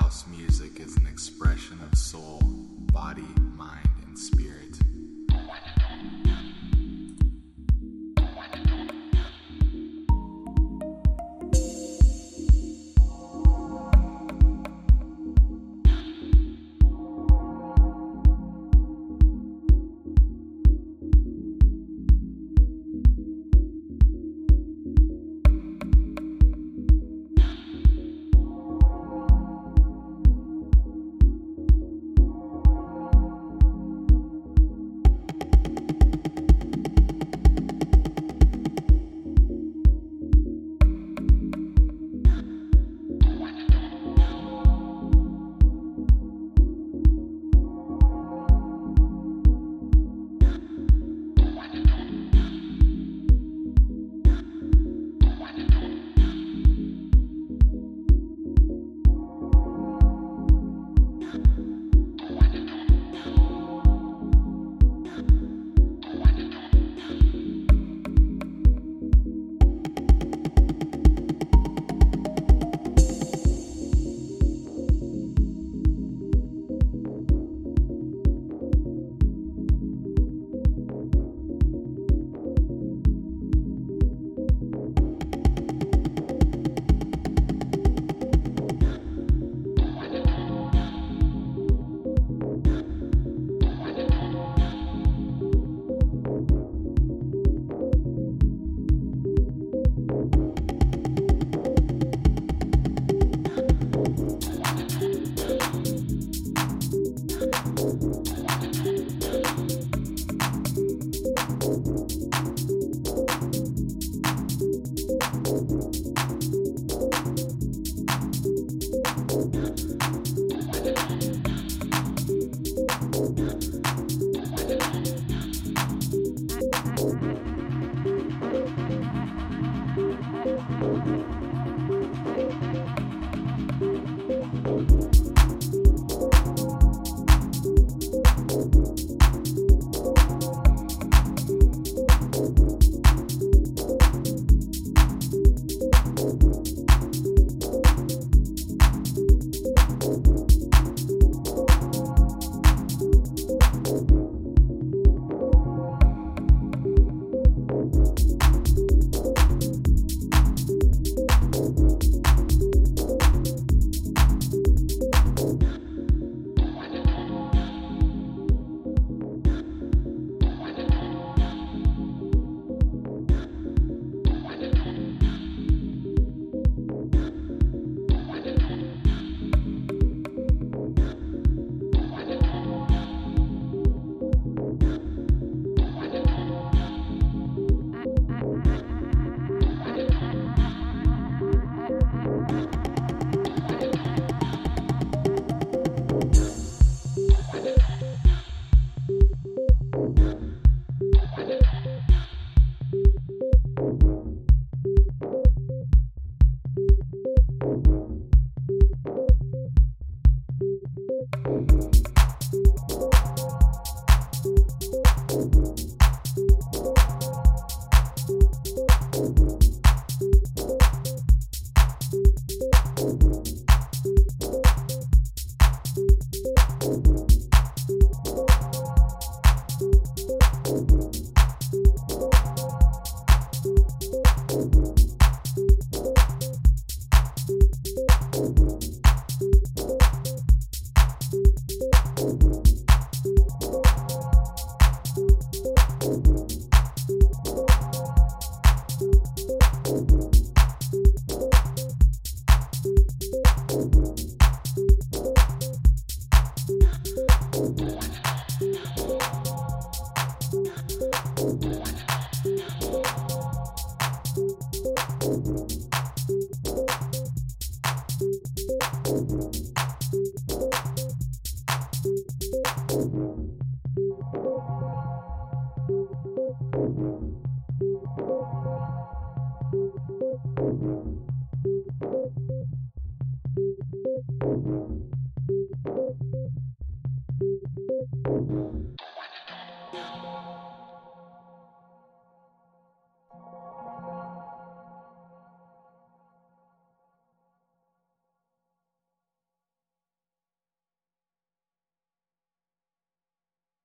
House music is an expression of soul, body, mind, and spirit.